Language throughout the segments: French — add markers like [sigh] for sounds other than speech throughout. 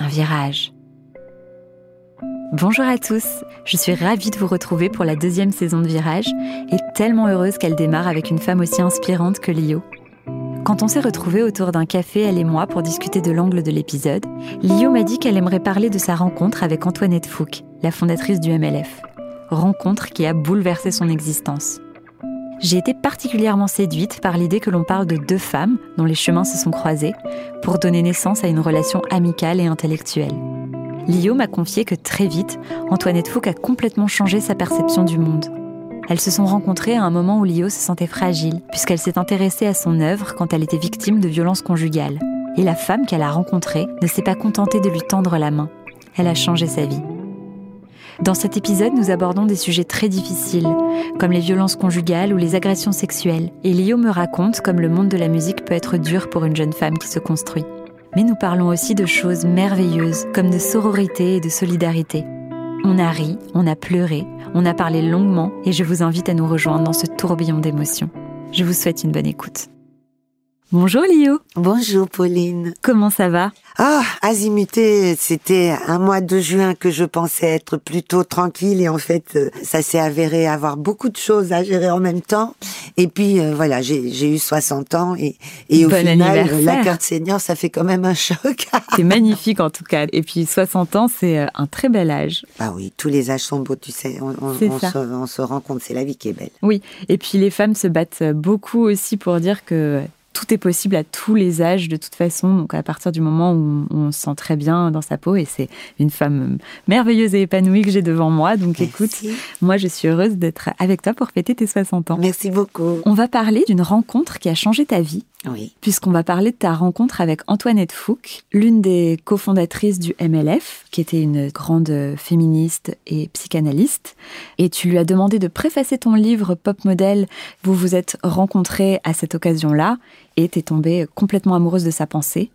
un virage. Bonjour à tous, je suis ravie de vous retrouver pour la deuxième saison de Virage et tellement heureuse qu'elle démarre avec une femme aussi inspirante que Lio. Quand on s'est retrouvés autour d'un café, elle et moi, pour discuter de l'angle de l'épisode, Lio m'a dit qu'elle aimerait parler de sa rencontre avec Antoinette Fouque, la fondatrice du MLF. Rencontre qui a bouleversé son existence. J'ai été particulièrement séduite par l'idée que l'on parle de deux femmes dont les chemins se sont croisés pour donner naissance à une relation amicale et intellectuelle. Lio m'a confié que très vite, Antoinette Fouque a complètement changé sa perception du monde. Elles se sont rencontrées à un moment où Lio se sentait fragile, puisqu'elle s'est intéressée à son œuvre quand elle était victime de violences conjugales. Et la femme qu'elle a rencontrée ne s'est pas contentée de lui tendre la main. Elle a changé sa vie. Dans cet épisode, nous abordons des sujets très difficiles, comme les violences conjugales ou les agressions sexuelles. Et Lio me raconte comme le monde de la musique peut être dur pour une jeune femme qui se construit. Mais nous parlons aussi de choses merveilleuses, comme de sororité et de solidarité. On a ri, on a pleuré, on a parlé longuement et je vous invite à nous rejoindre dans ce tourbillon d'émotions. Je vous souhaite une bonne écoute. Bonjour Lio. Bonjour Pauline. Comment ça va? Ah, azimuté, c'était un mois de juin que je pensais être plutôt tranquille et en fait, euh, ça s'est avéré avoir beaucoup de choses à gérer en même temps. Et puis euh, voilà, j'ai eu 60 ans et, et au final, la carte senior, ça fait quand même un choc. [laughs] c'est magnifique en tout cas. Et puis 60 ans, c'est euh, un très bel âge. Bah oui, tous les âges sont beaux, tu sais. On, on, se, on se rend compte, c'est la vie qui est belle. Oui, et puis les femmes se battent beaucoup aussi pour dire que tout est possible à tous les âges de toute façon. Donc à partir du moment où on, se sent très bien dans sa peau et c'est une femme merveilleuse et épanouie que j'ai devant moi. Donc écoute, moi je suis heureuse d'être avec toi pour fêter tes 60 ans. Merci beaucoup. On va parler d'une rencontre qui a changé ta vie. Oui. Puisqu'on va parler de ta rencontre avec Antoinette Fouque, l'une des cofondatrices du MLF, qui était une grande féministe et psychanalyste. Et tu lui as demandé de préfacer ton livre Pop Model. Vous vous êtes rencontrés à cette occasion-là et t'es tombée complètement amoureuse de sa pensée.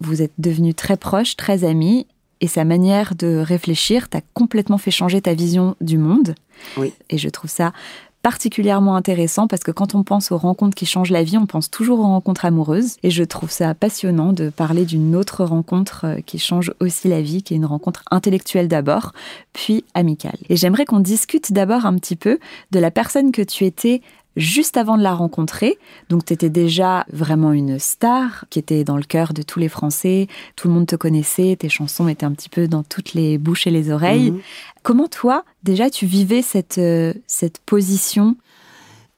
Vous êtes devenus très proches, très amis. Et sa manière de réfléchir t'a complètement fait changer ta vision du monde. Oui. Et je trouve ça particulièrement intéressant parce que quand on pense aux rencontres qui changent la vie, on pense toujours aux rencontres amoureuses. Et je trouve ça passionnant de parler d'une autre rencontre euh, qui change aussi la vie, qui est une rencontre intellectuelle d'abord, puis amicale. Et j'aimerais qu'on discute d'abord un petit peu de la personne que tu étais juste avant de la rencontrer. Donc tu étais déjà vraiment une star qui était dans le cœur de tous les Français, tout le monde te connaissait, tes chansons étaient un petit peu dans toutes les bouches et les oreilles. Mhm. Comment toi, déjà, tu vivais cette, euh, cette position?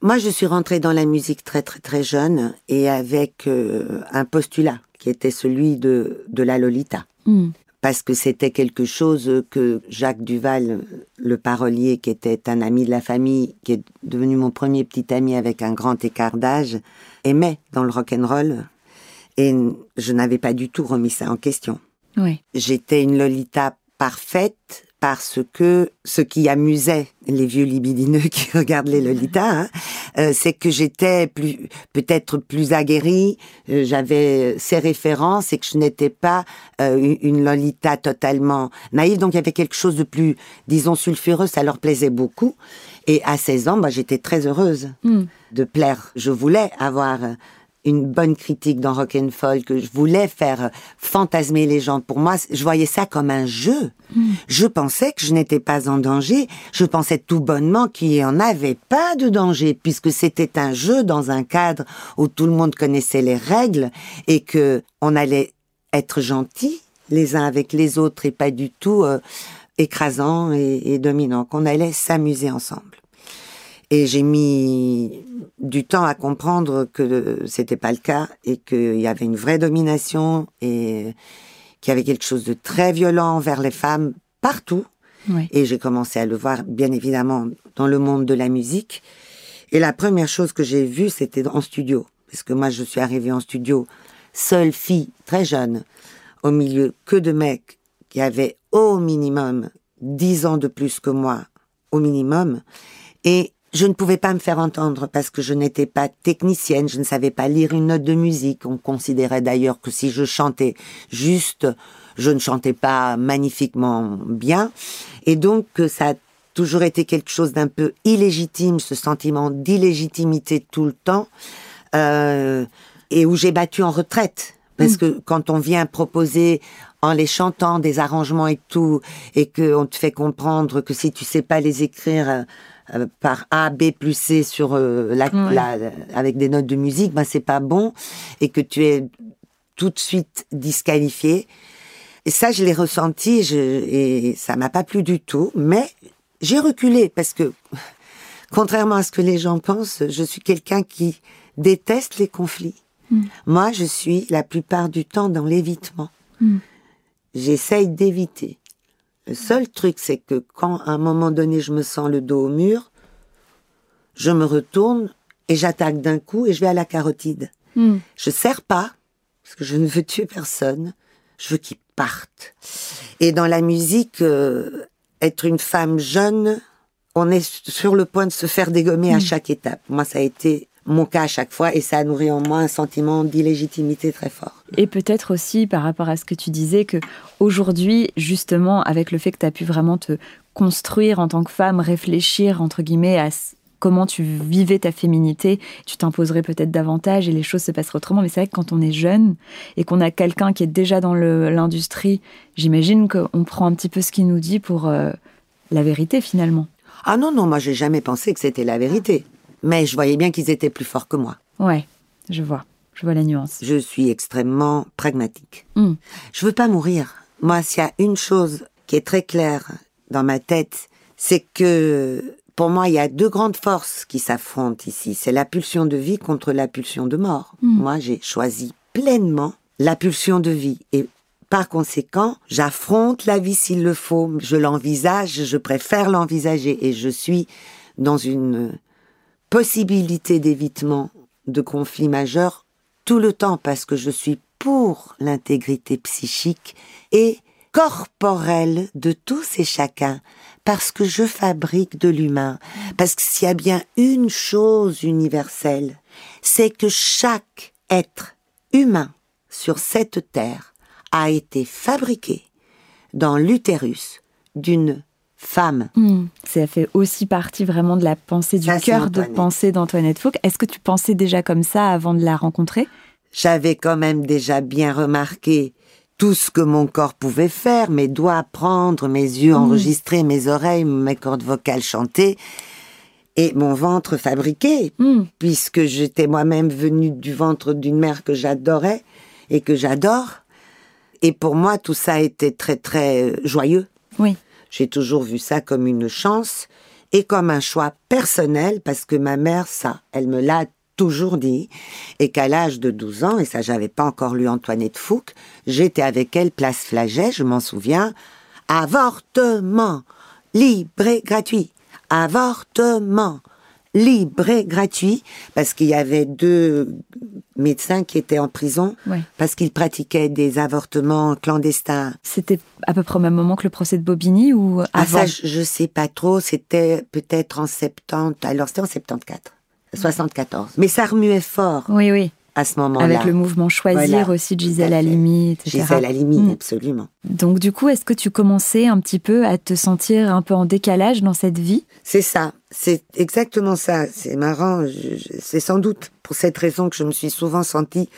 Moi, je suis rentrée dans la musique très très très jeune et avec euh, un postulat qui était celui de, de la Lolita. Hmm parce que c'était quelque chose que Jacques Duval, le parolier, qui était un ami de la famille, qui est devenu mon premier petit ami avec un grand écart d'âge, aimait dans le rock and roll. Et je n'avais pas du tout remis ça en question. Oui. J'étais une Lolita parfaite, parce que ce qui amusait les vieux libidineux [laughs] qui regardent les Lolita, hein, euh, c'est que j'étais plus peut-être plus aguerrie, euh, j'avais ces références et que je n'étais pas euh, une Lolita totalement naïve. Donc il y avait quelque chose de plus, disons, sulfureux. Ça leur plaisait beaucoup. Et à 16 ans, bah, j'étais très heureuse hmm. de plaire. Je voulais avoir une bonne critique dans Rock and Folk, que je voulais faire fantasmer les gens. Pour moi, je voyais ça comme un jeu. Hmm. Je pensais que je n'étais pas en danger. Je pensais tout bonnement qu'il n'y en avait pas de danger, puisque c'était un jeu dans un cadre où tout le monde connaissait les règles et que on allait être gentils les uns avec les autres et pas du tout euh, écrasant et, et dominant, qu'on allait s'amuser ensemble. Et j'ai mis du temps à comprendre que c'était pas le cas et qu'il y avait une vraie domination et qu'il y avait quelque chose de très violent envers les femmes partout. Et j'ai commencé à le voir, bien évidemment, dans le monde de la musique. Et la première chose que j'ai vue, c'était en studio. Parce que moi, je suis arrivée en studio, seule fille, très jeune, au milieu que de mecs qui avaient au minimum dix ans de plus que moi, au minimum, et je ne pouvais pas me faire entendre parce que je n'étais pas technicienne, je ne savais pas lire une note de musique. On considérait d'ailleurs que si je chantais juste, je ne chantais pas magnifiquement bien. Et donc, ça a toujours été quelque chose d'un peu illégitime, ce sentiment d'illégitimité tout le temps, euh, et où j'ai battu en retraite. Parce mm. que quand on vient proposer en les chantant des arrangements et tout, et qu'on te fait comprendre que si tu sais pas les écrire, euh, euh, par A, B plus C sur euh, la, avec des notes de musique, ben c'est pas bon et que tu es tout de suite disqualifié. Et ça, je l'ai ressenti je, et ça m'a pas plu du tout. Mais j'ai reculé parce que, [laughs] contrairement à ce que les gens pensent, je suis quelqu'un qui déteste les conflits. Hmm. Moi, je suis la plupart du temps dans l'évitement. Hmm. J'essaye d'éviter. Le seul truc, c'est que quand à un moment donné je me sens le dos au mur, je me retourne et j'attaque d'un coup et je vais à la carotide. Hmm. Je sers pas, parce que je ne veux tuer personne, je veux qu'ils partent. Et dans la musique, euh, être une femme jeune, on est sur le point de se faire dégommer à hmm. chaque étape. Moi, ça a été mon cas à chaque fois et ça a nourri en moi un sentiment d'illégitimité très fort. Et peut-être aussi par rapport à ce que tu disais que aujourd'hui justement avec le fait que tu as pu vraiment te construire en tant que femme, réfléchir entre guillemets à comment tu vivais ta féminité, tu t'imposerais peut-être davantage et les choses se passeraient autrement. Mais c'est vrai que quand on est jeune et qu'on a quelqu'un qui est déjà dans l'industrie, j'imagine qu'on prend un petit peu ce qu'il nous dit pour euh, la vérité finalement. Ah non, non, moi j'ai jamais pensé que c'était la vérité mais je voyais bien qu'ils étaient plus forts que moi. Ouais, je vois. Je vois la nuance. Je suis extrêmement pragmatique. Hmm. Je veux pas mourir. Moi, s'il y a une chose qui est très claire dans ma tête, c'est que pour moi, il y a deux grandes forces qui s'affrontent ici. C'est la pulsion de vie contre la pulsion de mort. Hmm. Moi, j'ai choisi pleinement la pulsion de vie. Et par conséquent, j'affronte la vie s'il le faut. Je l'envisage, je préfère l'envisager. Et je suis dans une possibilité d'évitement de conflits majeurs tout le temps parce que je suis pour l'intégrité psychique et corporelle de tous et chacun, parce que je fabrique de l'humain, parce que s'il y a bien une chose universelle, c'est que chaque être humain sur cette terre a été fabriqué dans l'utérus d'une femme. Hmm. Ça fait aussi partie vraiment de la pensée, du cœur de pensée d'Antoinette Fouque. Est-ce que tu pensais déjà comme ça avant de la rencontrer? J'avais quand même déjà bien remarqué tout ce que mon corps pouvait faire, mes doigts prendre, mes yeux hmm. enregistrer, mes oreilles, mes cordes vocales chanter, et mon ventre fabriqué, hmm. puisque j'étais moi-même venue du ventre d'une mère que j'adorais et que j'adore. Et pour moi, tout ça était très très euh, joyeux. Oui. J'ai toujours vu ça comme une chance et comme un choix personnel parce que ma mère, ça, elle me l'a toujours dit, et qu'à l'âge de 12 ans, et ça j'avais pas encore lu Antoinette Fouque, j'étais avec elle place Flaget, je m'en souviens, avortement, libre et gratuit, avortement, libre et gratuit, parce qu'il y avait deux médecins qui étaient en prison parce qu'ils pratiquaient des avortements clandestins. C'était à peu près au même moment que le procès de Bobigny ou avant ah, ça, je, sais pas trop. C'était peut-être en 70. Alors c'était en 74, 74. Mais ça remuait fort. Oui, oui à ce moment-là. Avec le mouvement Choisir aussi de Gisèle Halimi, etc. Gisèle Halimi, mm. absolument. Donc du coup, est-ce que tu commençais un petit peu à te sentir un peu en décalage dans cette vie? C'est ça, c'est exactement ça. C'est marrant, c'est sans doute pour cette raison que je me suis souvent sentie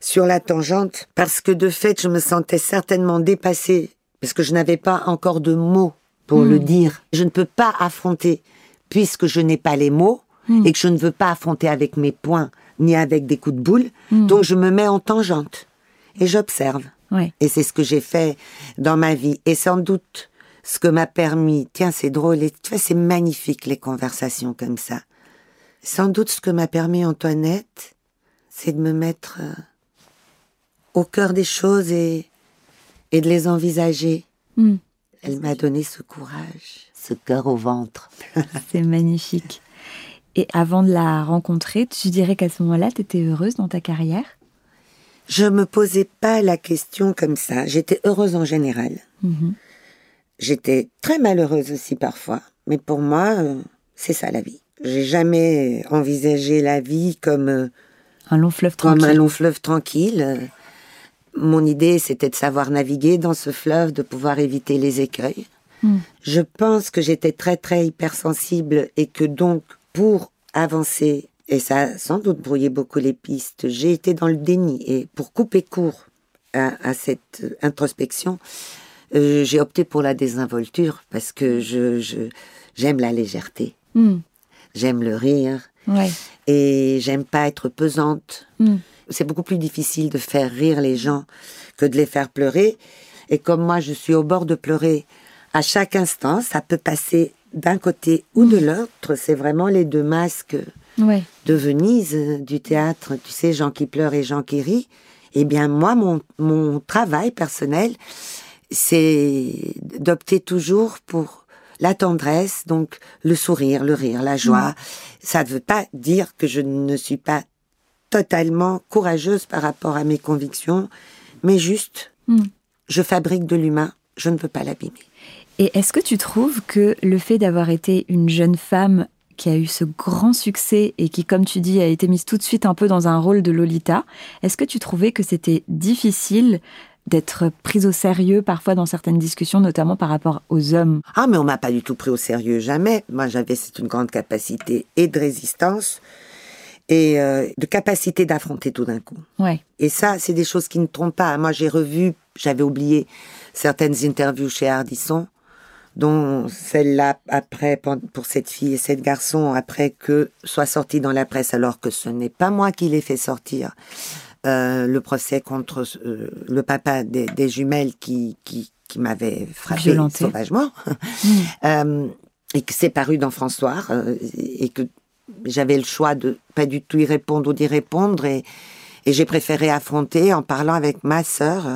sur la tangente, parce que de fait, je me sentais certainement dépassée, parce que je n'avais pas encore de mots pour le mm. dire. Je ne peux pas affronter, puisque je n'ai pas les mots, mm. et que je ne veux pas affronter avec mes points ni avec des coups de boule. Hmm. Donc je me mets en tangente et j'observe. Et c'est ce que j'ai fait dans ma vie. Et sans doute ce que m'a permis, tiens c'est drôle, et, tu vois, c'est magnifique les conversations comme ça. Sans doute ce que m'a permis Antoinette, c'est de me mettre euh, au cœur des choses et, et de les envisager. Hmm. Elle m'a donné ce courage, ce cœur au ventre. c'est magnifique. Et avant de la rencontrer, tu dirais qu'à ce moment-là, tu étais heureuse dans ta carrière? Je me posais pas la question comme ça. J'étais heureuse en général. Mhm. J'étais très malheureuse aussi parfois. Mais pour moi, euh, c'est ça la vie. J'ai jamais envisagé la vie comme euh, Un long fleuve comme tranquille. un long fleuve tranquille. Mon idée, c'était de savoir naviguer dans ce fleuve, de pouvoir éviter les écueils. Mm. Je pense que j'étais très très hypersensible et que donc pour avancer, et ça a sans doute brouillé beaucoup les pistes, j'ai été dans le déni. Et pour couper court à, à cette introspection, euh, j'ai opté pour la désinvolture parce que je je- j'aime la légèreté, Mm. j'aime le rire Ouais. et j'aime pas être pesante. Mm. C'est beaucoup plus difficile de faire rire les gens que de les faire pleurer. Et comme moi, je suis au bord de pleurer à chaque instant, ça peut passer d'un côté ou de l'autre. C'est vraiment les deux masques Ouais. de Venise, euh, du théâtre, tu sais, gens qui pleurent et gens qui rient. Eh bien, moi, mon, mon travail personnel, c'est d'opter toujours pour la tendresse, donc le sourire, le rire, la joie. Ça ne veut pas dire que je ne suis pas totalement courageuse par rapport à mes convictions, mais juste, Mm. je fabrique de l'humain, je ne peux pas l'abîmer. Et est-ce que tu trouves que le fait d'avoir été une jeune femme qui a eu ce grand succès et qui, comme tu dis, a été mise tout de suite un peu dans un rôle de Lolita, est-ce que tu trouvais que c'était difficile d'être prise au sérieux parfois dans certaines discussions, notamment par rapport aux hommes? Ah, mais on m'a pas du tout pris au sérieux, jamais. Moi, j'avais une grande capacité et de résistance et euh, de capacité d'affronter tout d'un coup. Ouais. Et ça, c'est des choses qui ne trompent pas. Moi, j'ai revu, j'avais oublié certaines interviews chez Ardisson, dont celle-là après pour cette fille et cet garçon après que soit sorti dans la presse, alors que ce n'est pas moi qui l'ai fait sortir. euh, le procès contre euh, le papa des, des jumelles qui qui, qui m'avait frappé Violenté. sauvagement [laughs] Euh, et que c'est paru dans François et que j'avais le choix de pas du tout y répondre ou d'y répondre et, et j'ai préféré affronter en parlant avec ma sœur.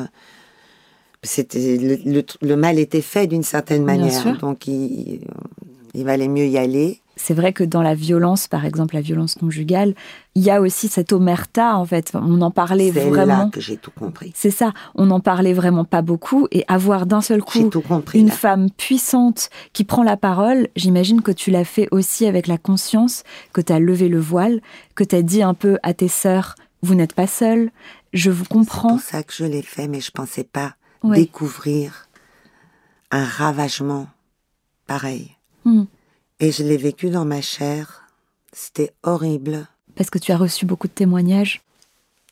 C'était le, le- le mal était fait d'une certaine Bien manière, sûr. donc il, il valait mieux y aller. C'est vrai que dans la violence, par exemple la violence conjugale, il y a aussi cette omerta, en fait. On en parlait C'est vraiment. là que j'ai tout compris. C'est ça, on n'en parlait vraiment pas beaucoup et avoir d'un seul coup tout compris. une là. femme puissante qui prend la parole, j'imagine que tu l'as fait aussi avec la conscience, que tu as levé le voile, que tu as dit un peu à tes sœurs, vous n'êtes pas seules, je vous C'est comprends. pour ça que je l'ai fait, mais je pensais pas Ouais. découvrir un ravagement pareil. Hmm. Et je l'ai vécu dans ma chair. C'était horrible. Parce que tu as reçu beaucoup de témoignages.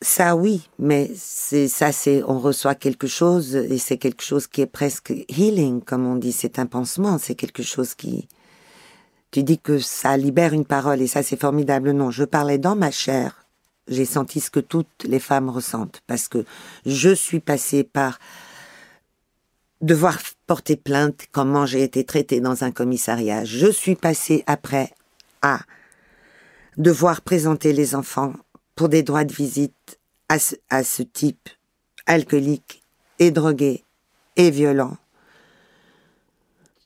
Ça oui, mais c'est ça c'est on reçoit quelque chose et c'est quelque chose qui est presque healing comme on dit, c'est un pansement, c'est quelque chose qui tu dis que ça libère une parole et ça c'est formidable. Non, je parlais dans ma chair. J'ai senti ce que toutes les femmes ressentent parce que je suis passée par devoir porter plainte, comment j'ai été traitée dans un commissariat. Je suis passée après à devoir présenter les enfants pour des droits de visite à ce, type alcoolique et drogué et violent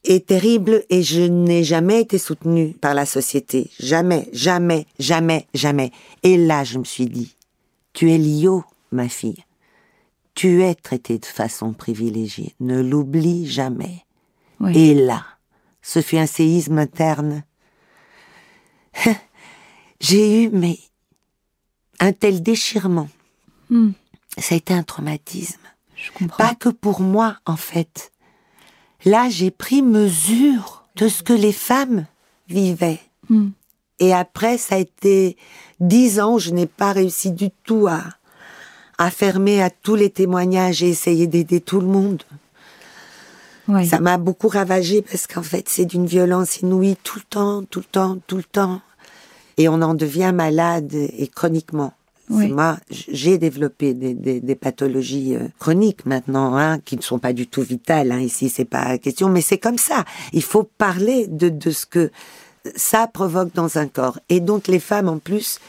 et terrible et je n'ai jamais été soutenue par la société. Jamais, jamais, jamais, jamais. Et là, je me suis dit, tu es Lio, ma fille. Tu es traitée de façon privilégiée. Ne l'oublie jamais. Oui. Et là, ce fut un séisme interne. [laughs] J'ai eu, mais, un tel déchirement. Hmm. Ça a été un traumatisme. Je comprends. Pas que pour moi, en fait. Là, j'ai pris mesure de ce que les femmes vivaient. Hmm. Et après, ça a été dix ans où je n'ai pas réussi du tout à, à fermer à tous les témoignages et essayer d'aider tout le monde. Ouais. Ça m'a beaucoup ravagé parce qu'en fait, c'est d'une violence inouïe tout le temps, tout le temps, tout le temps. Et on en devient malade et chroniquement. Oui. Moi, j'ai développé des, des- des pathologies euh, chroniques maintenant, hein, qui ne sont pas du tout vitales. Hein, ici, c'est pas la question, mais c'est comme ça. Il faut parler de, de ce que ça provoque dans un corps. Et donc, les femmes, en plus,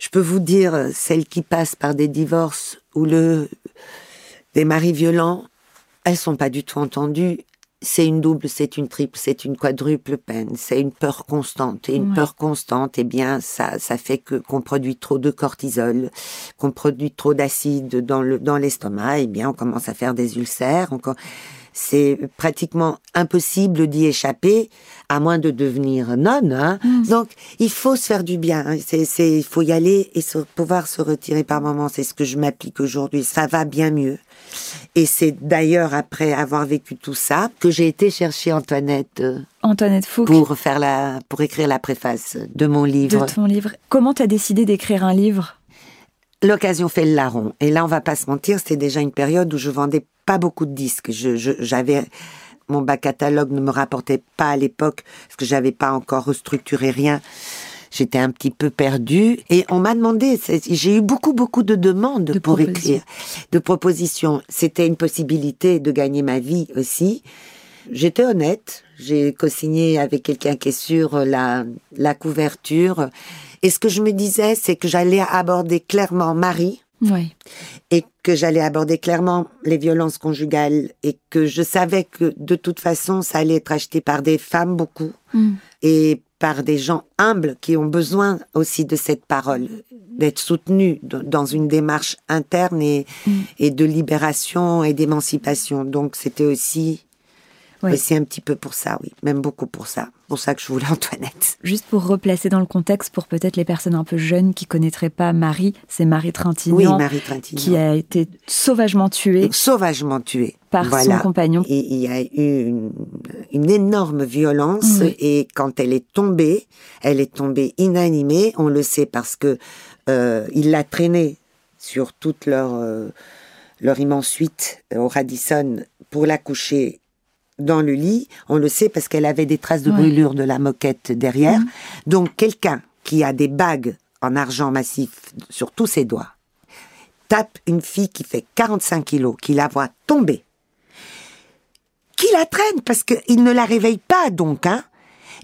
je peux vous dire, euh, celles qui passent par des divorces ou le des maris violents, elles sont pas du tout entendues. c'est une double, c'est une triple, c'est une quadruple peine, c'est une peur constante. Et une Ouais. peur constante, eh bien, ça, ça fait que qu'on produit trop de cortisol, qu'on produit trop d'acide dans le dans l'estomac. Eh bien, on commence à faire des ulcères. On c'est pratiquement impossible d'y échapper, à moins de devenir nonne. Hein. Donc, il faut se faire du bien. hein. C'est, c'est, il faut y aller et se, pouvoir se retirer par moments. C'est ce que je m'applique aujourd'hui. Ça va bien mieux. Et c'est d'ailleurs après avoir vécu tout ça que j'ai été chercher Antoinette euh, Antoinette Fouque, pour faire la, pour écrire la préface de mon livre. de ton livre. Comment tu as décidé d'écrire un livre? L'occasion fait le larron. Et là, on va pas se mentir, c'était déjà une période où je vendais pas beaucoup de disques. Je, j'avais mon bac catalogue ne me rapportait pas à l'époque parce que j'avais pas encore restructuré rien. J'étais un petit peu perdue et on m'a demandé. J'ai eu beaucoup beaucoup de demandes De pour propositions. écrire, de propositions. C'était une possibilité de gagner ma vie aussi. J'étais honnête. J'ai co-signé avec quelqu'un qui est sur la, la couverture. Et ce que je me disais, c'est que j'allais aborder clairement Marie Oui. et que j'allais aborder clairement les violences conjugales et que je savais que de toute façon, ça allait être acheté par des femmes beaucoup Mm. et par des gens humbles qui ont besoin aussi de cette parole, d'être soutenus dans une démarche interne et, et de libération et d'émancipation. Donc c'était aussi, Oui. aussi un petit peu pour ça, oui, même beaucoup pour ça. Pour ça que je voulais [laughs] Antoinette. Juste pour replacer dans le contexte, pour peut-être les personnes un peu jeunes qui connaîtraient pas Marie, c'est Marie Trintignant Oui, Marie Trintignant. qui a été sauvagement tuée sauvagement tuée. par Voilà. son compagnon. Et il y a eu une, une énorme violence Oui. et quand elle est tombée, elle est tombée inanimée. On le sait parce que euh, il l'a traînée sur toute leur euh, leur immense suite au Radisson pour la coucher dans le lit. On le sait parce qu'elle avait des traces de Ouais. brûlure de la moquette derrière. Donc quelqu'un qui a des bagues en argent massif sur tous ses doigts tape une fille qui fait 45 kilos, qui la voit tomber, qui la traîne? Parce qu'il ne la réveille pas donc, hein,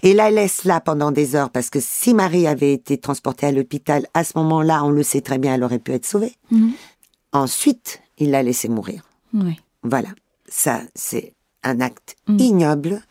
et la laisse là pendant des heures parce que si Marie avait été transportée à l'hôpital, à ce moment-là, on le sait très bien, elle aurait pu être sauvée. Mhm. Ensuite, il l'a laissée mourir. Oui. Voilà, ça c'est un acte Mm. ignoble.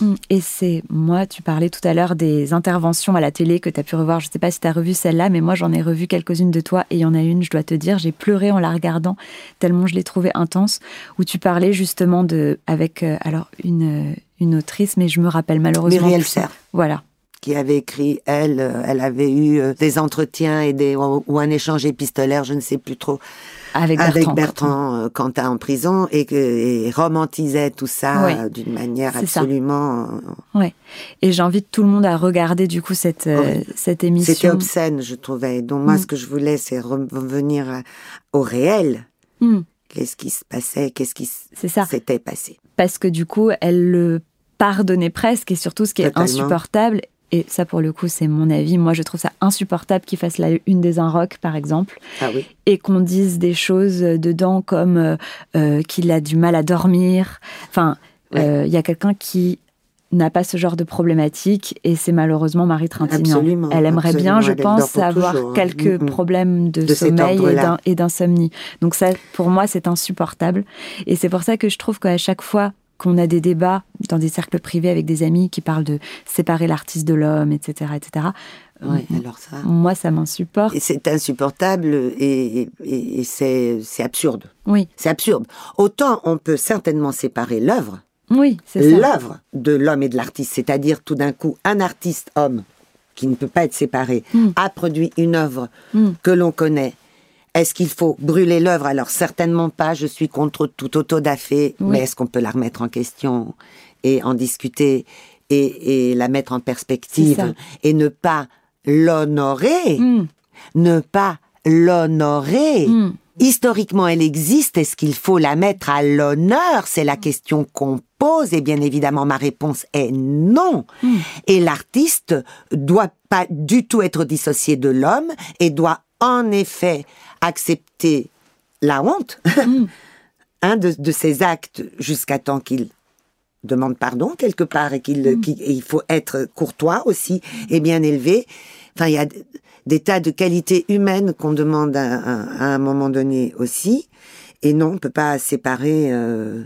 Mm. Et c'est, moi, tu parlais tout à l'heure des interventions à la télé que tu as pu revoir. Je sais pas si tu as revu celle-là, mais moi, j'en ai revu quelques-unes de toi. Et il y en a une, je dois te dire, j'ai pleuré en la regardant, tellement je l'ai trouvée intense, où tu parlais justement de, avec, euh, alors, une, euh, une autrice, mais je me rappelle malheureusement. Muriel. Serre. Voilà. qui avait écrit, elle, euh, elle avait eu des entretiens et des, ou un échange épistolaire, je ne sais plus trop, Avec avec Bertrand. Bertrand euh, Cantat en prison et, et romantisait tout ça euh, d'une manière ça. absolument... euh, Ouais. Et j'invite tout le monde à regarder, du coup, cette, euh, cette émission. C'était obscène, je trouvais. Donc moi, Mm. ce que je voulais, c'est revenir au réel. Mm. Qu'est-ce qui se passait, qu'est-ce qui ça. s'était passé? parce que du coup, elle le pardonnait presque et surtout ce qui est insupportable. Et ça, pour le coup, c'est mon avis. Moi, je trouve ça insupportable qu'il fasse la une des un rock, par exemple, Ah oui. et qu'on dise des choses dedans comme euh, euh, qu'il a du mal à dormir. Enfin, Ouais. euh, il y a quelqu'un qui n'a pas ce genre de problématique et c'est malheureusement Marie Trintignant. Absolument, Elle aimerait bien, je pense, avoir toujours, hein. quelques Mm, mm. problèmes de, De sommeil et d'insomnie. Donc ça, pour moi, c'est insupportable. Et c'est pour ça que je trouve qu'à chaque fois qu'on a des débats dans des cercles privés avec des amis qui parlent de séparer l'artiste de l'homme, etc., etc., Ouais, euh, alors ça... moi, ça m'insupporte. Et c'est insupportable et, et- et c'est c'est absurde. Oui, C'est absurde. Autant on peut certainement séparer l'œuvre, oui, c'est ça. l'œuvre de l'homme et de l'artiste, c'est-à-dire tout d'un coup un artiste homme qui ne peut pas être séparé Mm. a produit une œuvre Mm. que l'on connaît. Est-ce qu'il faut brûler l'œuvre? Alors certainement pas. Je suis contre tout autodafé, Oui. mais est-ce qu'on peut la remettre en question et en discuter et, et la mettre en perspective et ne pas l'honorer? Mm, ne pas l'honorer? mm. Historiquement, elle existe. Est-ce qu'il faut la mettre à l'honneur? C'est la question qu'on pose. Et bien évidemment, ma réponse est non. Mm. Et l'artiste doit pas du tout être dissocié de l'homme et doit en effet accepter la honte Mm. [laughs] hein, de, de ses actes jusqu'à temps qu'il demande pardon quelque part et qu'il Mm. il faut être courtois aussi et bien élevé. Enfin, il y a des tas de qualités humaines qu'on demande à, à- à un moment donné aussi. Et non, on peut pas séparer euh,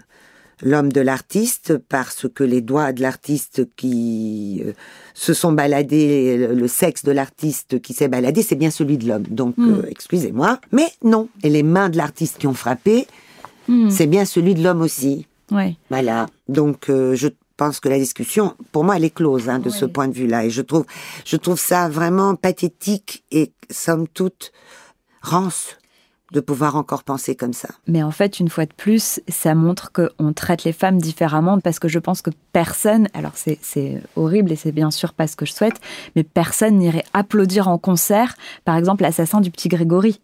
l'homme de l'artiste parce que les doigts de l'artiste qui euh, se sont baladés, le sexe de l'artiste qui s'est baladé, c'est bien celui de l'homme. Donc, Mm. euh, excusez-moi. Mais non. Et les mains de l'artiste qui ont frappé, Hmm. c'est bien celui de l'homme aussi. Ouais. Voilà. Donc, euh, je pense que la discussion, pour moi, elle est close hein, de ce point de vue-là. Et je trouve, je trouve ça vraiment pathétique et, somme toute, rance de pouvoir encore penser comme ça. Mais en fait, une fois de plus, ça montre qu'on traite les femmes différemment parce que je pense que personne, alors c'est- c'est horrible et c'est bien sûr pas ce que je souhaite, mais personne n'irait applaudir en concert, par exemple, l'assassin du petit Grégory.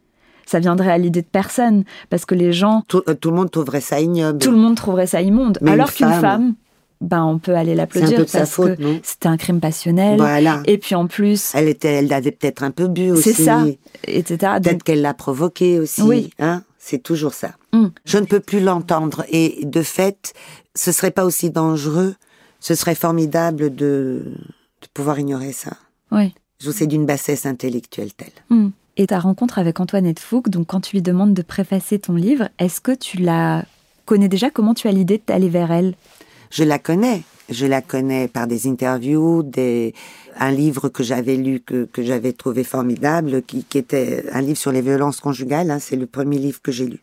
Ça viendrait à l'idée de personne parce que les gens, Tout, euh, tout le monde trouverait ça ignoble. tout le monde trouverait ça immonde. Mais alors qu'une femme- femme, ben on peut aller l'applaudir peu de sa parce faute, que c'était un crime passionnel. Voilà. Et puis en plus, Elle était, elle avait peut-être un peu bu aussi. c'est ça, etc. Donc, Peut-être qu'elle l'a provoqué aussi. Oui. Hein? C'est toujours ça. Mm. Je ne peux plus l'entendre. Et de fait, ce serait pas aussi dangereux. Ce serait formidable de, de pouvoir ignorer ça. oui. Je que c'est d'une bassesse intellectuelle telle. Hmm. Et ta rencontre avec Antoinette Fouque, donc quand tu lui demandes de préfacer ton livre, est-ce que tu la connais déjà? Comment tu as l'idée d'aller vers elle? Je la connais. Je la connais par des interviews, des, un livre que j'avais lu, que, que j'avais trouvé formidable, qui, qui était un livre sur les violences conjugales. hein, c'est le premier livre que j'ai lu.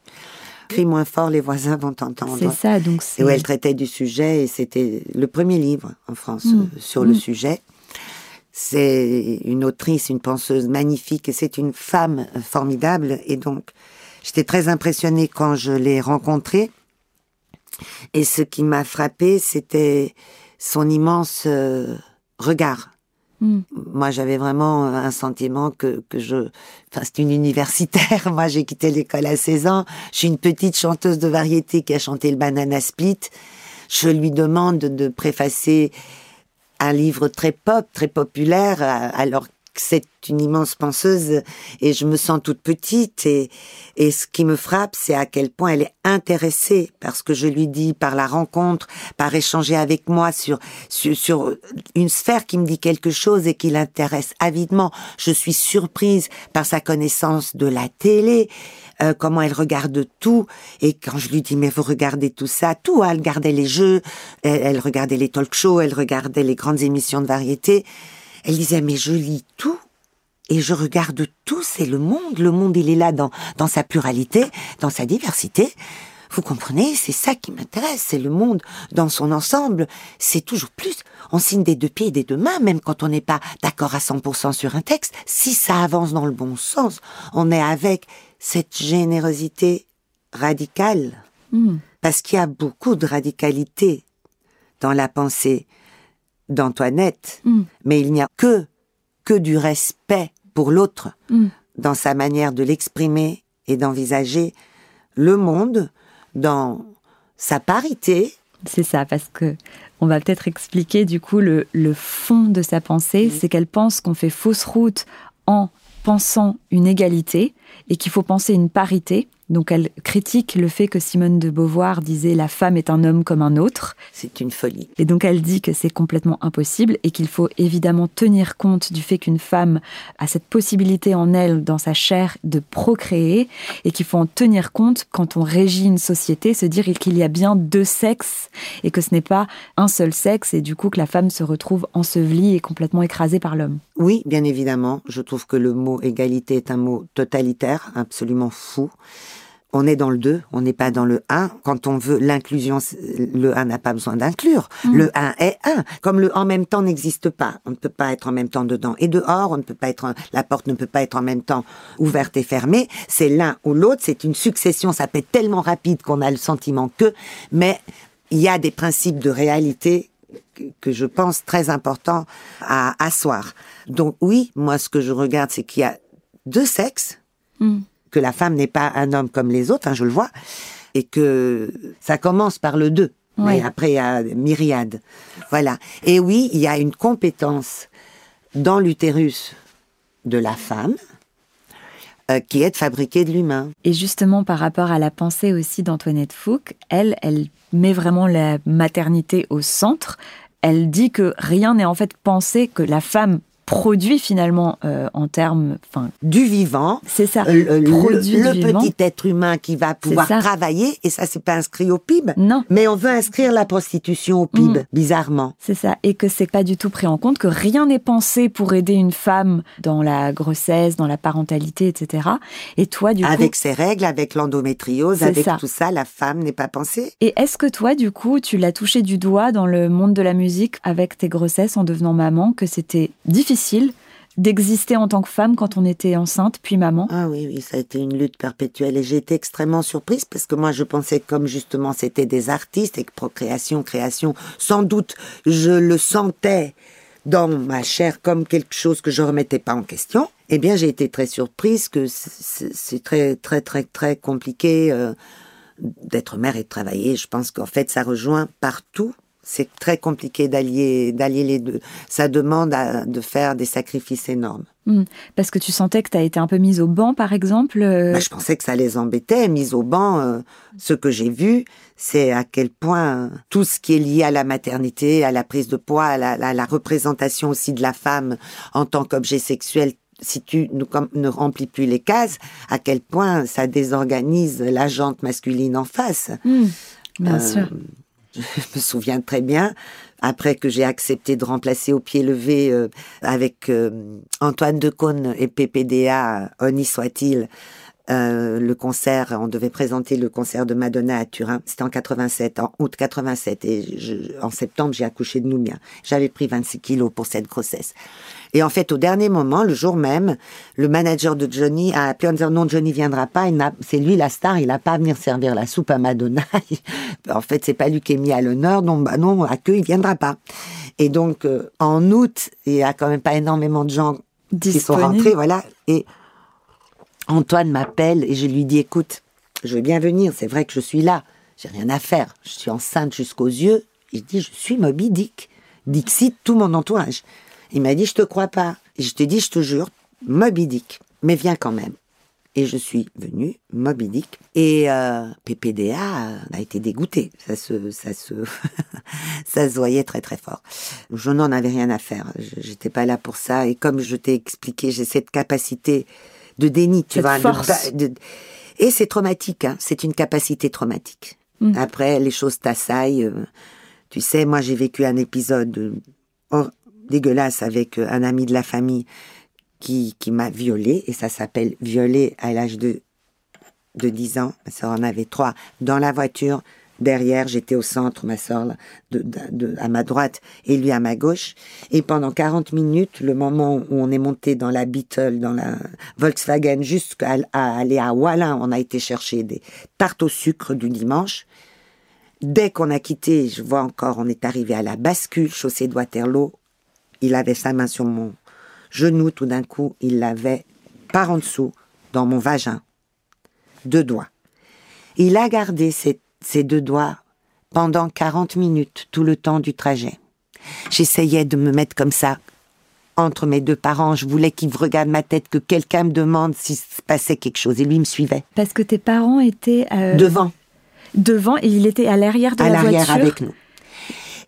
Crie moins fort, les voisins vont t'entendre. C'est ça, donc c'est. Et où elle traitait du sujet, et c'était le premier livre en France Mm. euh, sur le Mm. sujet. C'est une autrice, une penseuse magnifique, et c'est une femme formidable. Et donc, j'étais très impressionnée quand je l'ai rencontrée. Et ce qui m'a frappée, c'était son immense euh, regard. Hmm. Moi, j'avais vraiment un sentiment que, que je... Enfin, c'est une universitaire. [laughs] Moi, j'ai quitté l'école à 16 ans. Je suis une petite chanteuse de variété qui a chanté le Banana Split. Je lui demande de préfacer un livre très pop, très populaire, euh, alors c'est une immense penseuse et je me sens toute petite et, et ce qui me frappe, c'est à quel point elle est intéressée parce que je lui dis par la rencontre, par échanger avec moi sur, sur, sur une sphère qui me dit quelque chose et qui l'intéresse avidement. Je suis surprise par sa connaissance de la télé, euh, comment elle regarde tout. Et quand je lui dis, mais vous regardez tout ça, tout, hein, elle regardait les jeux, elle, elle regardait les talk shows, elle regardait les grandes émissions de variété. Elle disait, mais je lis tout et je regarde tout, c'est le monde. Le monde, il est là dans, dans sa pluralité, dans sa diversité. Vous comprenez, c'est ça qui m'intéresse, c'est le monde dans son ensemble. C'est toujours plus. On signe des deux pieds et des deux mains, même quand on n'est pas d'accord à 100% sur un texte. Si ça avance dans le bon sens, on est avec cette générosité radicale. Hmm. Parce qu'il y a beaucoup de radicalité dans la pensée d'Antoinette, Hmm. mais il n'y a que, que du respect pour l'autre Hmm. dans sa manière de l'exprimer et d'envisager le monde dans sa parité. C'est ça, parce que on va peut-être expliquer du coup le, le fond de sa pensée, c'est qu'elle pense qu'on fait fausse route en pensant une égalité et qu'il faut penser une parité. Donc elle critique le fait que Simone de Beauvoir disait la femme est un homme comme un autre. C'est une folie. Et donc elle dit que c'est complètement impossible et qu'il faut évidemment tenir compte du fait qu'une femme a cette possibilité en elle, dans sa chair, de procréer et qu'il faut en tenir compte quand on régit une société, se dire qu'il y a bien deux sexes et que ce n'est pas un seul sexe et du coup que la femme se retrouve ensevelie et complètement écrasée par l'homme. Oui, bien évidemment, je trouve que le mot égalité est un mot totalitaire, absolument fou. On est dans le 2, on n'est pas dans le 1. Quand on veut l'inclusion, le 1 n'a pas besoin d'inclure. Le 1 est 1. Comme le en même temps n'existe pas. On ne peut pas être en même temps dedans et dehors. On ne peut pas être, la porte ne peut pas être en même temps ouverte et fermée. C'est l'un ou l'autre. C'est une succession. Ça peut être tellement rapide qu'on a le sentiment que, mais il y a des principes de réalité que, je pense très importants à asseoir. Donc oui, moi ce que je regarde, c'est qu'il y a deux sexes Hmm. Que la femme n'est pas un homme comme les autres, hein, je le vois, et que ça commence par le deux. Mais après, il y a myriade. Voilà. Et oui, il y a une compétence dans l'utérus de la femme euh, qui est de fabriquer de l'humain. Et justement, par rapport à la pensée aussi d'Antoinette Fouque, elle, elle met vraiment la maternité au centre. Elle dit que rien n'est en fait pensé, que la femme produit finalement euh, en termes, enfin, du vivant. c'est ça, Le, le- produit le vivant. petit être humain qui va pouvoir travailler, et ça, c'est pas inscrit au PIB. Non. Mais on veut inscrire la prostitution au PIB, Mm. bizarrement. C'est ça, et que c'est pas du tout pris en compte, que rien n'est pensé pour aider une femme dans la grossesse, dans la parentalité, etc. Et toi, du avec coup, ses règles, avec l'endométriose, avec ça. tout ça, la femme n'est pas pensée. et est-ce que toi, du coup, tu l'as touché du doigt dans le monde de la musique avec tes grossesses en devenant maman, que c'était difficile d'exister en tant que femme quand on était enceinte puis maman Ah oui, oui, ça a été une lutte perpétuelle et j'ai été extrêmement surprise parce que moi je pensais comme justement c'était des artistes et que procréation, création, sans doute je le sentais dans ma chair comme quelque chose que je remettais pas en question. Eh bien, j'ai été très surprise que c'est très, très, très, très compliqué euh, d'être mère et de travailler. Je pense qu'en fait, ça rejoint partout. C'est très compliqué d'allier, d'allier les deux. Ça demande à- de faire des sacrifices énormes. Hmm. Parce que tu sentais que tu as été un peu mise au banc, par exemple euh, Bah, je pensais que ça les embêtait. Mise au banc, euh, ce que j'ai vu, c'est à quel point tout ce qui est lié à la maternité, à la prise de poids, à la, à la représentation aussi de la femme en tant qu'objet sexuel, si tu ne remplis plus les cases, à quel point ça désorganise la jante masculine en face. hmm, Bien Euh, sûr. Je [laughs] me souviens très bien, après que j'ai accepté de remplacer au pied levé euh, avec euh, Antoine Decaune et PPDA, honni soit-il, euh, le concert, on devait présenter le concert de Madonna à Turin. C'était en 87, en août 87. Et je- en septembre, j'ai accouché de Noumia. J'avais pris 26 kilos pour cette grossesse. Et en fait, au dernier moment, le jour même, le manager de Johnny a appelé en disant non, Johnny viendra pas. C'est lui la star. Il n'a pas à venir servir la soupe à Madonna. [laughs] en fait, c'est pas lui qui est mis à l'honneur. Donc, bah non, à que il viendra pas. Et donc, euh, en août, il y a quand même pas énormément de gens qui sont rentrés, voilà. Et Antoine m'appelle et je lui dis écoute, je veux bien venir, c'est vrai que je suis là, j'ai rien à faire, je suis enceinte jusqu'aux yeux. Il dit je suis Moby Dick, Dixit tout mon entourage. Il m'a dit je te crois pas. Et je te dis je te jure, Moby Dick, mais viens quand même. Et je suis venue, Moby Dick. Et euh, PPDA euh, a été dégoûté. Ça se, ça se, [laughs] ça se voyait très très fort. Je n'en avais rien à faire. J'étais pas là pour ça. Et comme je t'ai expliqué, j'ai cette capacité de déni, tu Cette vois. force. de- et c'est traumatique. Hein. C'est une capacité traumatique. Mm. Après, les choses t'assaillent. euh, tu sais, moi, j'ai vécu un épisode euh, hor- dégueulasse avec euh, un ami de la famille qui, qui m'a violée, et ça s'appelle violer à l'âge de, de 10 ans. Ma soeur en avait trois. Dans la voiture, derrière, j'étais au centre, ma soeur à ma droite et lui à ma gauche. Et pendant 40 minutes, le moment où on est monté dans la Beetle, dans la Volkswagen, jusqu'à aller à Wallin, on a été chercher des tartes au sucre du dimanche. Dès qu'on a quitté, je vois encore, on est arrivé à la bascule, chaussée de Waterloo. Il avait sa main sur mon genou, tout d'un coup, il l'avait par en dessous, dans mon vagin. Deux doigts. Il a gardé ces, ces deux doigts pendant 40 minutes, tout le temps du trajet. J'essayais de me mettre comme ça, entre mes deux parents. Je voulais qu'ils regardent ma tête, que quelqu'un me demande s'il se passait quelque chose. Et lui me suivait. Parce que tes parents étaient euh, Devant. devant et il était à l'arrière de à la l'arrière voiture. avec nous.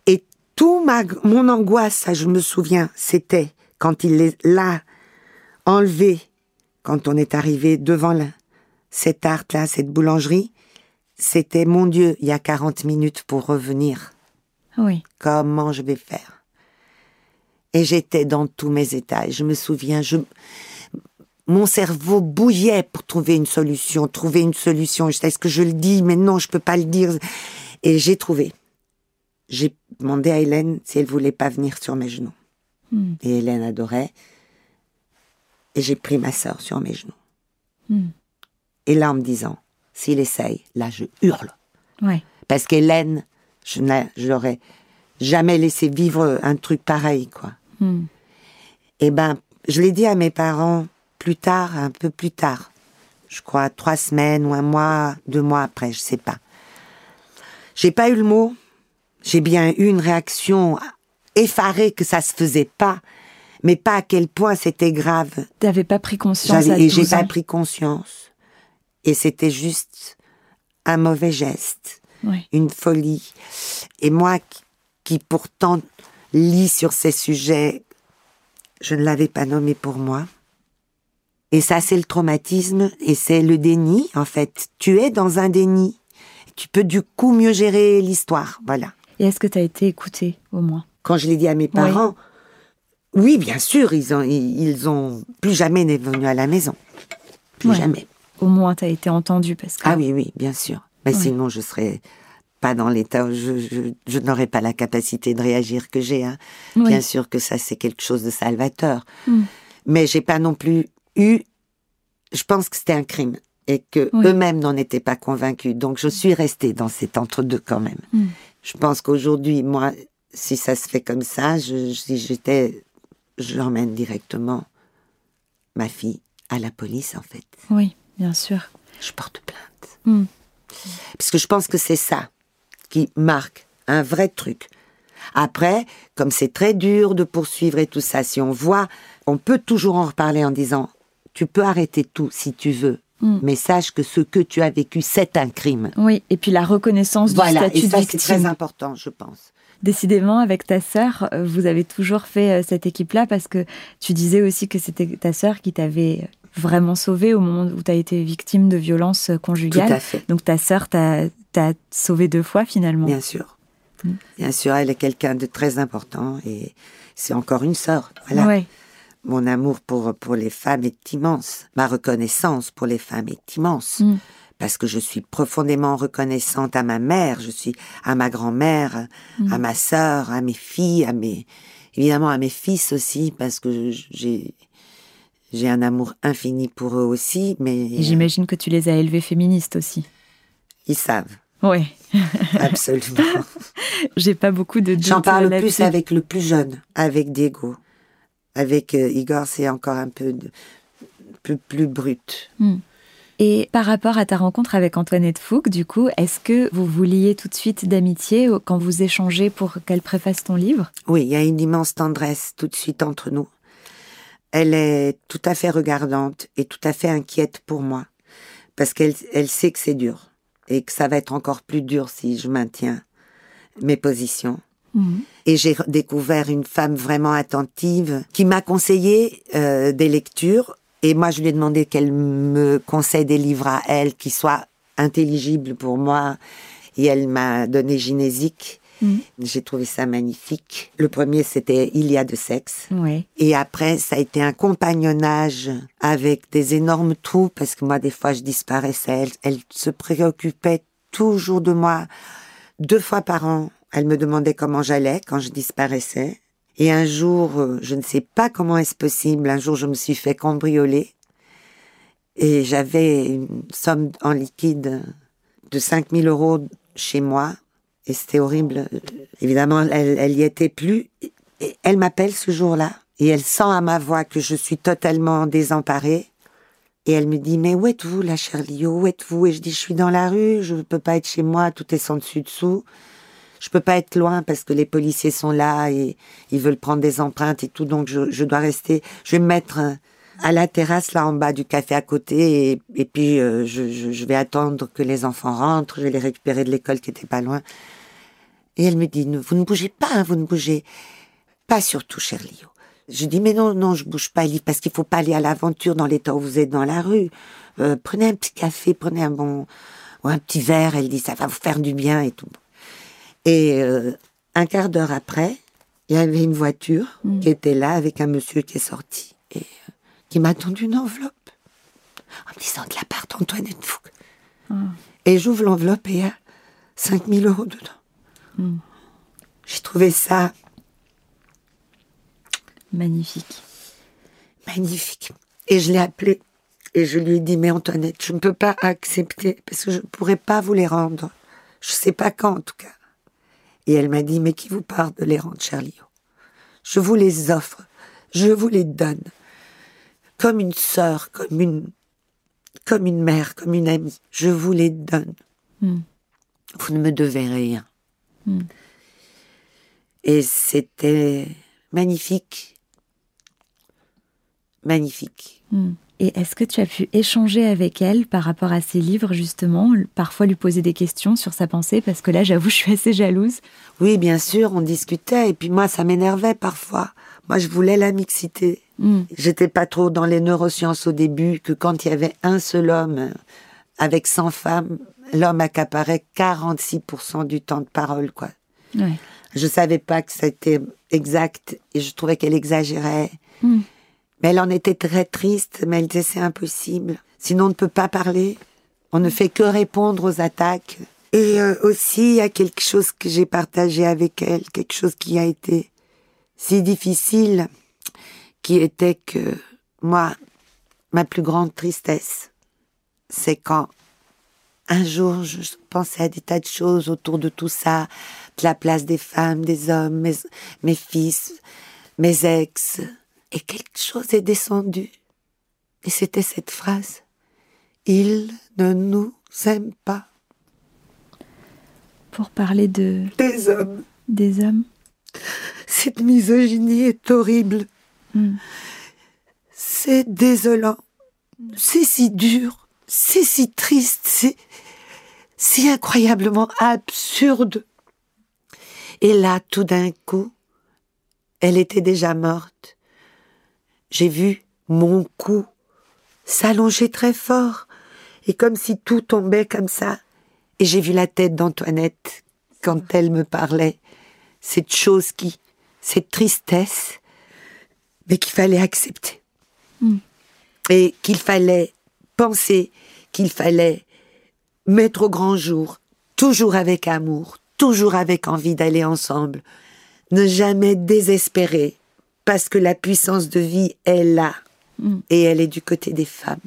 Et tout ma, mon angoisse, ça je me souviens, c'était quand il l'a enlevé, quand on est arrivé devant la, cette arte-là, cette boulangerie, c'était mon Dieu, il y a 40 minutes pour revenir. Oui. Comment je vais faire? Et j'étais dans tous mes états. Je me souviens, je, mon cerveau bouillait pour trouver une solution, trouver une solution. Est-ce que je le dis Mais non, je peux pas le dire. Et j'ai trouvé. J'ai demandé à Hélène si elle voulait pas venir sur mes genoux. Hmm. Et Hélène adorait. Et j'ai pris ma sœur sur mes genoux. Hmm. Et là, en me disant, s'il essaye, là, je hurle. Ouais. Parce qu'Hélène, je n'a- je l'aurais jamais laissé vivre un truc pareil, quoi. Hmm. Eh ben, je l'ai dit à mes parents plus tard, un peu plus tard. Je crois trois semaines ou un mois, deux mois après, je sais pas. J'ai pas eu le mot. J'ai bien eu une réaction effarée que ça se faisait pas, mais pas à quel point c'était grave. T'avais pas pris conscience à et j'ai 12 pas pris conscience. Et c'était juste un mauvais geste une folie. Et moi, qui, pourtant lis sur ces sujets Je ne l'avais pas nommé pour moi. Et ça, c'est le traumatisme et c'est le déni, en fait. Tu es dans un déni. Tu peux du coup mieux gérer l'histoire, voilà. Et est-ce que tu as été écoutée, au moins? Quand je l'ai dit à mes parents, oui, bien sûr, ils ont, ils ont plus jamais n'est venu à la maison. Plus Ouais. jamais. Au moins, tu as été entendue parce que. Ah oui, oui, bien sûr. Mais sinon, je serais pas dans l'état où je, je, je n'aurais pas la capacité de réagir que j'ai. Hein. Oui. Bien sûr que ça, c'est quelque chose de salvateur. Mm. Mais j'ai pas non plus eu. Je pense que c'était un crime et que Oui. eux-mêmes n'en étaient pas convaincus. Donc, je suis restée dans cet entre-deux quand même. Mm. Je pense qu'aujourd'hui, moi, si ça se fait comme ça, je, si j'étais, j'emmène directement ma fille à la police, en fait. Oui, bien sûr. Je porte plainte. Mm. Parce que je pense que c'est ça qui marque un vrai truc. Après, comme c'est très dur de poursuivre et tout ça, si on voit, on peut toujours en reparler en disant, tu peux arrêter tout si tu veux, Mm. mais sache que ce que tu as vécu, c'est un crime. Oui, et puis la reconnaissance Voilà, du et statut de ça c'est très important, je pense. Décidément, avec ta sœur, euh, vous avez toujours fait euh, cette équipe-là parce que tu disais aussi que c'était ta sœur qui t'avait vraiment sauvé au moment où tu as été victime de violences euh, Tout conjugales. à fait. Donc ta sœur t'a sauvé deux fois finalement. Bien sûr. Mm. Bien sûr, elle est quelqu'un de très important et c'est encore une sœur. Voilà. Ouais. Mon amour pour, pour les femmes est immense. Ma reconnaissance pour les femmes est immense. Mm. Parce que je suis profondément reconnaissante à ma mère, je suis à ma grand-mère, Mm. à ma sœur, à mes filles, à mes, évidemment à mes fils aussi, parce que j'ai, j'ai un amour infini pour eux aussi, mais Et j'imagine que tu les as élevés féministes aussi. ils savent, Ouais. [laughs] absolument. [laughs] J'ai pas beaucoup de J'en parle plus avec le plus jeune, avec Diego. Avec euh, Igor, c'est encore un peu de- plus, plus brut. Et par rapport à ta rencontre avec Antoinette Fouque, du coup, est-ce que vous vous liez tout de suite d'amitié quand vous échangez pour qu'elle préface ton livre? Oui, il y a une immense tendresse tout de suite entre nous. Elle est tout à fait regardante et tout à fait inquiète pour moi. Parce qu'elle elle sait que c'est dur. Et que ça va être encore plus dur si je maintiens mes positions. Et j'ai découvert une femme vraiment attentive qui m'a conseillé euh, des lectures. Et moi, je lui ai demandé qu'elle me conseille des livres à elle qui soient intelligibles pour moi. Et elle m'a donné Gynésique. Mhm. J'ai trouvé ça magnifique. Le premier, c'était Il y a de sexe. Oui. Et après, ça a été un compagnonnage avec des énormes trous, parce que moi, des fois, je disparaissais. Elle, elle se préoccupait toujours de moi. Deux fois par an, elle me demandait comment j'allais quand je disparaissais. Et un jour, euh, je ne sais pas comment est-ce possible, un jour, je me suis fait cambrioler. Et j'avais une somme en liquide de 5000 euros chez moi. Et c'était horrible. Évidemment, elle, elle y était plus. Et elle m'appelle ce jour-là. Et elle sent à ma voix que je suis totalement désemparée. Et elle me dit, mais où êtes-vous, la chère Lio? Où êtes-vous? Et je dis, je suis dans la rue, je ne peux pas être chez moi, tout est sans dessus-dessous. Je peux pas être loin parce que les policiers sont là et ils veulent prendre des empreintes et tout, donc je, je dois rester. Je vais me mettre euh, à la terrasse là en bas du café à côté et, et puis euh, je, je, je vais attendre que les enfants rentrent. Je vais les récupérer de l'école qui était pas loin. Et elle me dit, vous ne bougez pas, hein, vous ne bougez pas surtout, cher Lio. Je dis, mais non, non, je bouge pas, Ellie, parce qu'il faut pas aller à l'aventure dans l'état où vous êtes dans la rue. Euh, prenez un petit café, prenez un bon, ou un petit verre. Elle dit, ça va vous faire du bien et tout. Et euh, un quart d'heure après, il y avait une voiture qui était là avec un monsieur qui est sorti et euh, qui m'a tendu une enveloppe en me disant de la part d'Antoinette Fouque. Et j'ouvre l'enveloppe et il y a 5000 euros dedans. J'ai trouvé ça Magnifique. magnifique. Et je l'ai appelé et je lui ai dit, mais Antoinette, je ne peux pas accepter parce que je ne pourrais pas vous les rendre. Je sais pas quand en tout cas. Et elle m'a dit, mais qui vous parle de les rendre, cher Lio? Je vous les offre, je vous les donne. Comme une sœur, comme une, comme une mère, comme une amie. Je vous les donne. Mm. Vous ne me devez rien. Mm. Et c'était magnifique. Magnifique. Mm. Et est-ce que tu as pu échanger avec elle par rapport à ses livres, justement, parfois lui poser des questions sur sa pensée? Parce que là, j'avoue, [laughs] je suis assez jalouse. Oui, bien sûr, on discutait, et puis moi, ça m'énervait parfois. Moi, je voulais la mixité. Mm. J'étais pas trop dans les neurosciences au début, que quand il y avait un seul homme avec 100 femmes, l'homme accaparait 46% du temps de parole, quoi. Ouais. Je savais pas que c'était exact et je trouvais qu'elle exagérait. Mm. Mais elle en était très triste, mais elle disait c'est impossible. Sinon on ne peut pas parler. On ne fait que répondre aux attaques. Et euh, aussi, il y a quelque chose que j'ai partagé avec elle, quelque chose qui a été si difficile, qui était que moi, ma plus grande tristesse, c'est quand un jour je pensais à des tas de choses autour de tout ça, de la place des femmes, des hommes, mes, mes fils, mes ex, et quelque chose est descendu. Et c'était cette phrase. Ils ne nous aiment pas. Pour parler de Des hommes. des hommes. Cette misogynie est horrible. Mm. C'est désolant. C'est si dur. C'est si triste. C'est si incroyablement absurde. Et là, tout d'un coup, elle était déjà morte. J'ai vu mon cou s'allonger très fort et comme si tout tombait comme ça. Et j'ai vu la tête d'Antoinette quand elle me parlait. Cette chose qui, cette tristesse, mais qu'il fallait accepter. Mm. Et qu'il fallait penser, qu'il fallait mettre au grand jour, toujours avec amour, toujours avec envie d'aller ensemble. Ne jamais désespérer, parce que la puissance de vie est là. Mm. Et elle est du côté des femmes.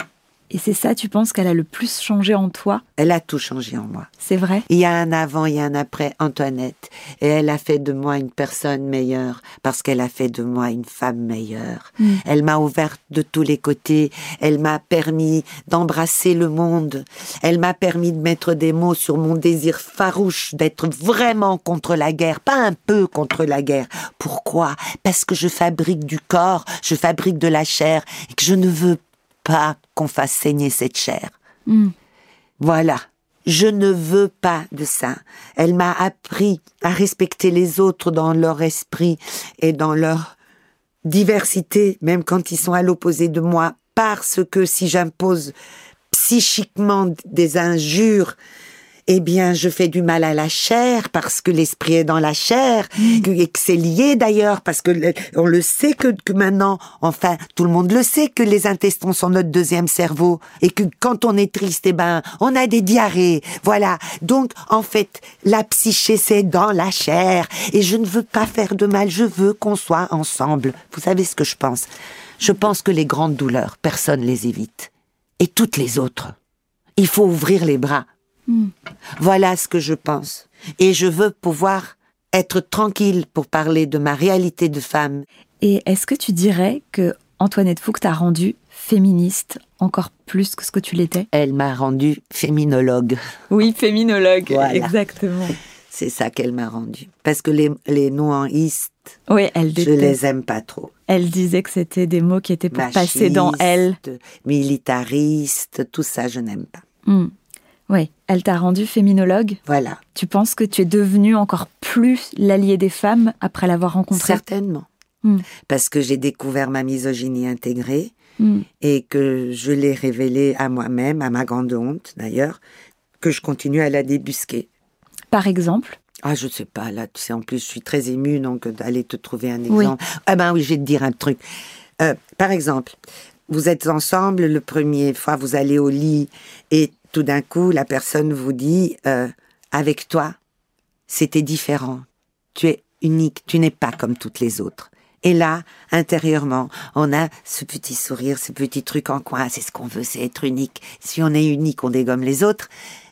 Et c'est ça, tu penses qu'elle a le plus changé en toi? Elle a tout changé en moi. C'est vrai? Il y a un avant, il y a un après Antoinette. Et elle a fait de moi une personne meilleure parce qu'elle a fait de moi une femme meilleure. Mm. Elle m'a ouverte de tous les côtés. Elle m'a permis d'embrasser le monde. Elle m'a permis de mettre des mots sur mon désir farouche d'être vraiment contre la guerre, pas un peu contre la guerre. Pourquoi? Parce que je fabrique du corps, je fabrique de la chair et que je ne veux pas qu'on fasse saigner cette chair. Mm. Voilà. Je ne veux pas de ça. Elle m'a appris à respecter les autres dans leur esprit et dans leur diversité, même quand ils sont à l'opposé de moi, parce que si j'impose psychiquement des injures, eh bien, je fais du mal à la chair parce que l'esprit est dans la chair que- et que c'est lié d'ailleurs parce que on le sait que, que maintenant, enfin, tout le monde le sait que les intestins sont notre deuxième cerveau et que quand on est triste, eh ben, on a des diarrhées. Voilà. Donc, en fait, la psyché, c'est dans la chair et je ne veux pas faire de mal. Je veux qu'on soit ensemble. Vous savez ce que je pense? Je pense que les grandes douleurs, personne les évite. Et toutes les autres. Il faut ouvrir les bras. Voilà ce que je pense. Et je veux pouvoir être tranquille pour parler de ma réalité de femme. Et est-ce que tu dirais que Antoinette Fouque t'a rendu féministe encore plus que ce que tu l'étais? Elle m'a rendu féminologue. Oui, féminologue, Voilà. exactement. C'est ça qu'elle m'a rendu. Parce que les, les noaistes, Oui, elle je déteste. les aime pas trop. Elle disait que c'était des mots qui étaient pour passer dans elle. Militariste, tout ça, je n'aime pas. Hmm. Oui, elle t'a rendu féminologue. Voilà. Tu penses que tu es devenue encore plus l'allié des femmes après l'avoir rencontrée? Certainement. Hmm. Parce que j'ai découvert ma misogynie intégrée Hmm. et que je l'ai révélée à moi-même, à ma grande honte d'ailleurs, que je continue à la débusquer. Par exemple? Ah, je sais pas, là, tu sais, en plus, je suis très émue, donc euh, d'aller te trouver un Oui. exemple. Ah ben oui, je vais te dire un truc. Euh, par exemple, vous êtes ensemble, le premier fois, vous allez au lit, et tout d'un coup, la personne vous dit, euh, avec toi, c'était différent. Tu es unique, tu n'es pas comme toutes les autres. Et là, intérieurement, on a ce petit sourire, ce petit truc en coin, c'est ce qu'on veut, c'est être unique. Si on est unique, on dégomme les autres,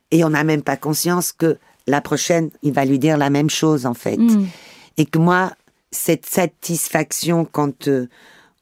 et on n'a même pas conscience que la prochaine, il va lui dire la même chose, en fait. Hmm. Et que moi, cette satisfaction quand euh,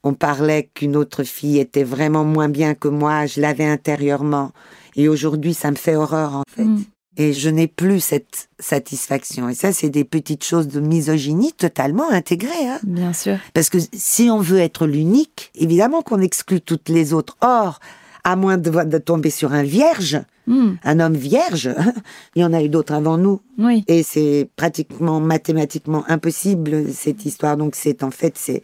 on parlait qu'une autre fille était vraiment moins bien que moi, je l'avais intérieurement. Et aujourd'hui, ça me fait horreur, en fait. Mm. Et je n'ai plus cette satisfaction. Et ça, c'est des petites choses de misogynie totalement intégrées. Hein. Bien sûr. Parce que si on veut être l'unique, évidemment qu'on exclut toutes les autres. Or, à moins de, de tomber sur un vierge, Hmm. un homme vierge, [laughs] il y en a eu d'autres avant nous. Oui. Et c'est pratiquement mathématiquement impossible cette histoire. Donc c'est en fait c'est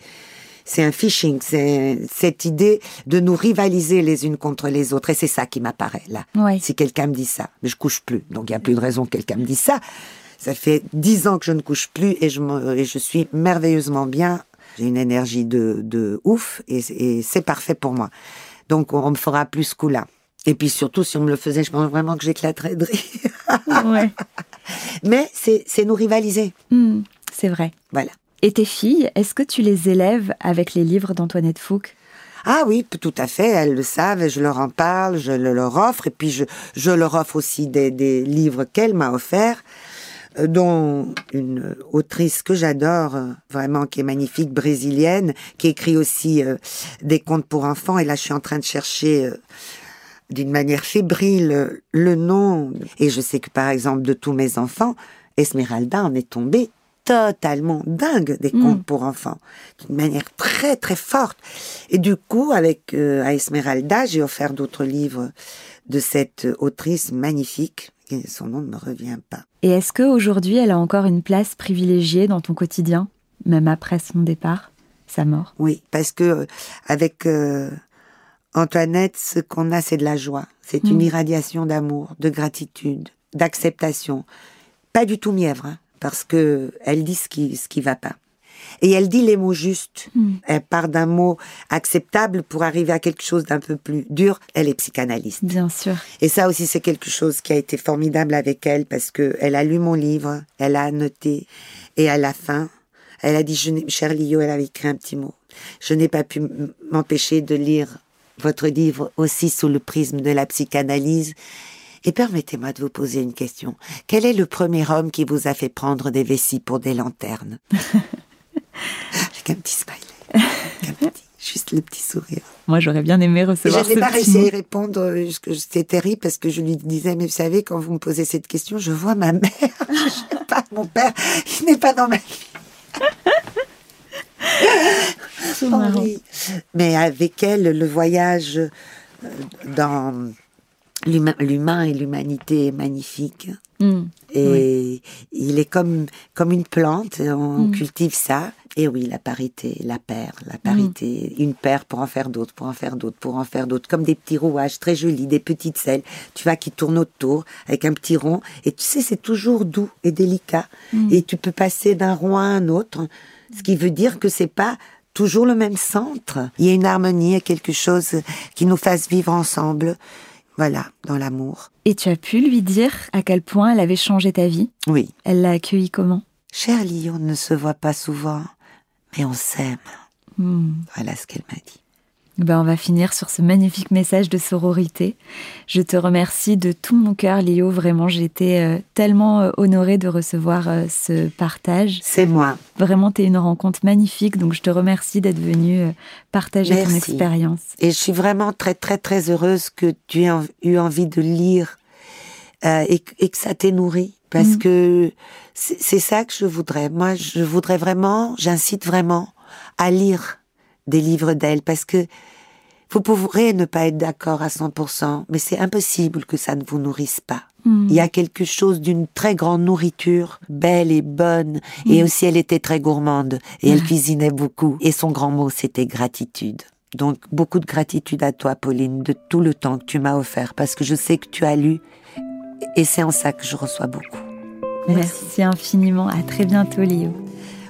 c'est un phishing, c'est cette idée de nous rivaliser les unes contre les autres. Et c'est ça qui m'apparaît là. Ouais. Si quelqu'un me dit ça, mais je couche plus, donc il y a plus de raison que quelqu'un me dise ça. Ça fait dix ans que je ne couche plus et je, me- et je suis merveilleusement bien. J'ai une énergie de, de ouf et, et c'est parfait pour moi. Donc on, me fera plus ce coup-là. Et puis surtout, si on me le faisait, je pense vraiment que j'éclaterais de rire. Ouais. [laughs] Mais c'est c'est nous rivaliser. Hmm, c'est vrai. Voilà. Et tes filles, est-ce que tu les élèves avec les livres d'Antoinette Fouque? Ah oui, tout à fait, elles le savent, je leur en parle, je le leur offre, et puis je, je leur offre aussi des, des livres qu'elle m'a offerts, euh, dont une autrice que j'adore, euh, vraiment, qui est magnifique, brésilienne, qui écrit aussi euh, des contes pour enfants, et là je suis en train de chercher... d'une manière fébrile le nom. Et je sais que par exemple de tous mes enfants, Esmeralda en est tombée totalement dingue des Mm. contes pour enfants, d'une manière très très forte. Et du coup, avec euh, à Esmeralda, j'ai offert d'autres livres de cette autrice magnifique. Et son nom ne me revient pas. Et est-ce qu'aujourd'hui, elle a encore une place privilégiée dans ton quotidien, même après son départ, sa mort? Oui, parce que euh, avec euh, Antoinette, ce qu'on a, c'est de la joie. C'est une Mm. irradiation d'amour, de gratitude, d'acceptation. Pas du tout mièvre, hein, parce que elle dit ce qui ce qui va pas. Et elle dit les mots justes. Mm. Elle part d'un mot acceptable pour arriver à quelque chose d'un peu plus dur. Elle est psychanalyste. Bien sûr. Et ça aussi, c'est quelque chose qui a été formidable avec elle parce que elle a lu mon livre, elle a annoté, et à la fin, elle a dit, je cher Lio, elle avait écrit un petit mot. Je n'ai pas pu m'empêcher de lire votre livre aussi sous le prisme de la psychanalyse. Et permettez-moi de vous poser une question. Quel est le premier homme qui vous a fait prendre des vessies pour des lanternes [laughs] Avec un petit smiley. Avec un petit- juste le petit sourire. Moi, j'aurais bien aimé recevoir je n'ai ce pas petit réussi à y répondre. euh, C'était terrible parce que je lui disais, mais vous savez, quand vous me posez cette question, je vois ma mère. [laughs] Je sais pas, mon père, il n'est pas dans ma vie. [laughs] Oui. Mais avec elle, le voyage euh, dans l'humain et l'humanité est magnifique. Hmm. Et il est comme, comme une plante, on Mm. cultive ça. Et oui, la parité, la paire, la parité, une paire pour en faire d'autres, pour en faire d'autres, pour en faire d'autres, comme des petits rouages très jolis, des petites selles, tu vois, qui tournent autour avec un petit rond. Et tu sais, c'est toujours doux et délicat. Et tu peux passer d'un rond à un autre, ce qui veut dire que c'est pas toujours le même centre. Il y a une harmonie, il y a quelque chose qui nous fasse vivre ensemble. Voilà, dans l'amour. Et tu as pu lui dire à quel point elle avait changé ta vie? Oui. Elle l'a accueilli comment? Cher Lyon ne se voit pas souvent, mais on s'aime. Hmm. Voilà ce qu'elle m'a dit. Ben, on va finir sur ce magnifique message de sororité. Je te remercie de tout mon cœur, Léo. Vraiment, j'étais euh, tellement euh, honorée de recevoir euh, ce partage. C'est moi. Vraiment, tu es une rencontre magnifique. Donc, je te remercie d'être venu euh, partager ton expérience. Et je suis vraiment très, très, très heureuse que tu aies eu envie de lire euh, et, que- et que ça t'ait nourri. Parce Mhm. que c'est ça que je voudrais. Moi, je voudrais vraiment, j'incite vraiment à lire des livres d'elle parce que vous pourrez ne pas être d'accord à 100%, mais c'est impossible que ça ne vous nourrisse pas. Hmm. Il y a quelque chose d'une très grande nourriture, belle et bonne, et aussi elle était très gourmande, et elle cuisinait beaucoup, et son grand mot c'était gratitude. Donc beaucoup de gratitude à toi, Pauline, de tout le temps que tu m'as offert, parce que je sais que tu as lu, et c'est en ça que je reçois beaucoup. Merci infiniment. À très bientôt, Léo.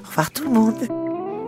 Au revoir tout le monde.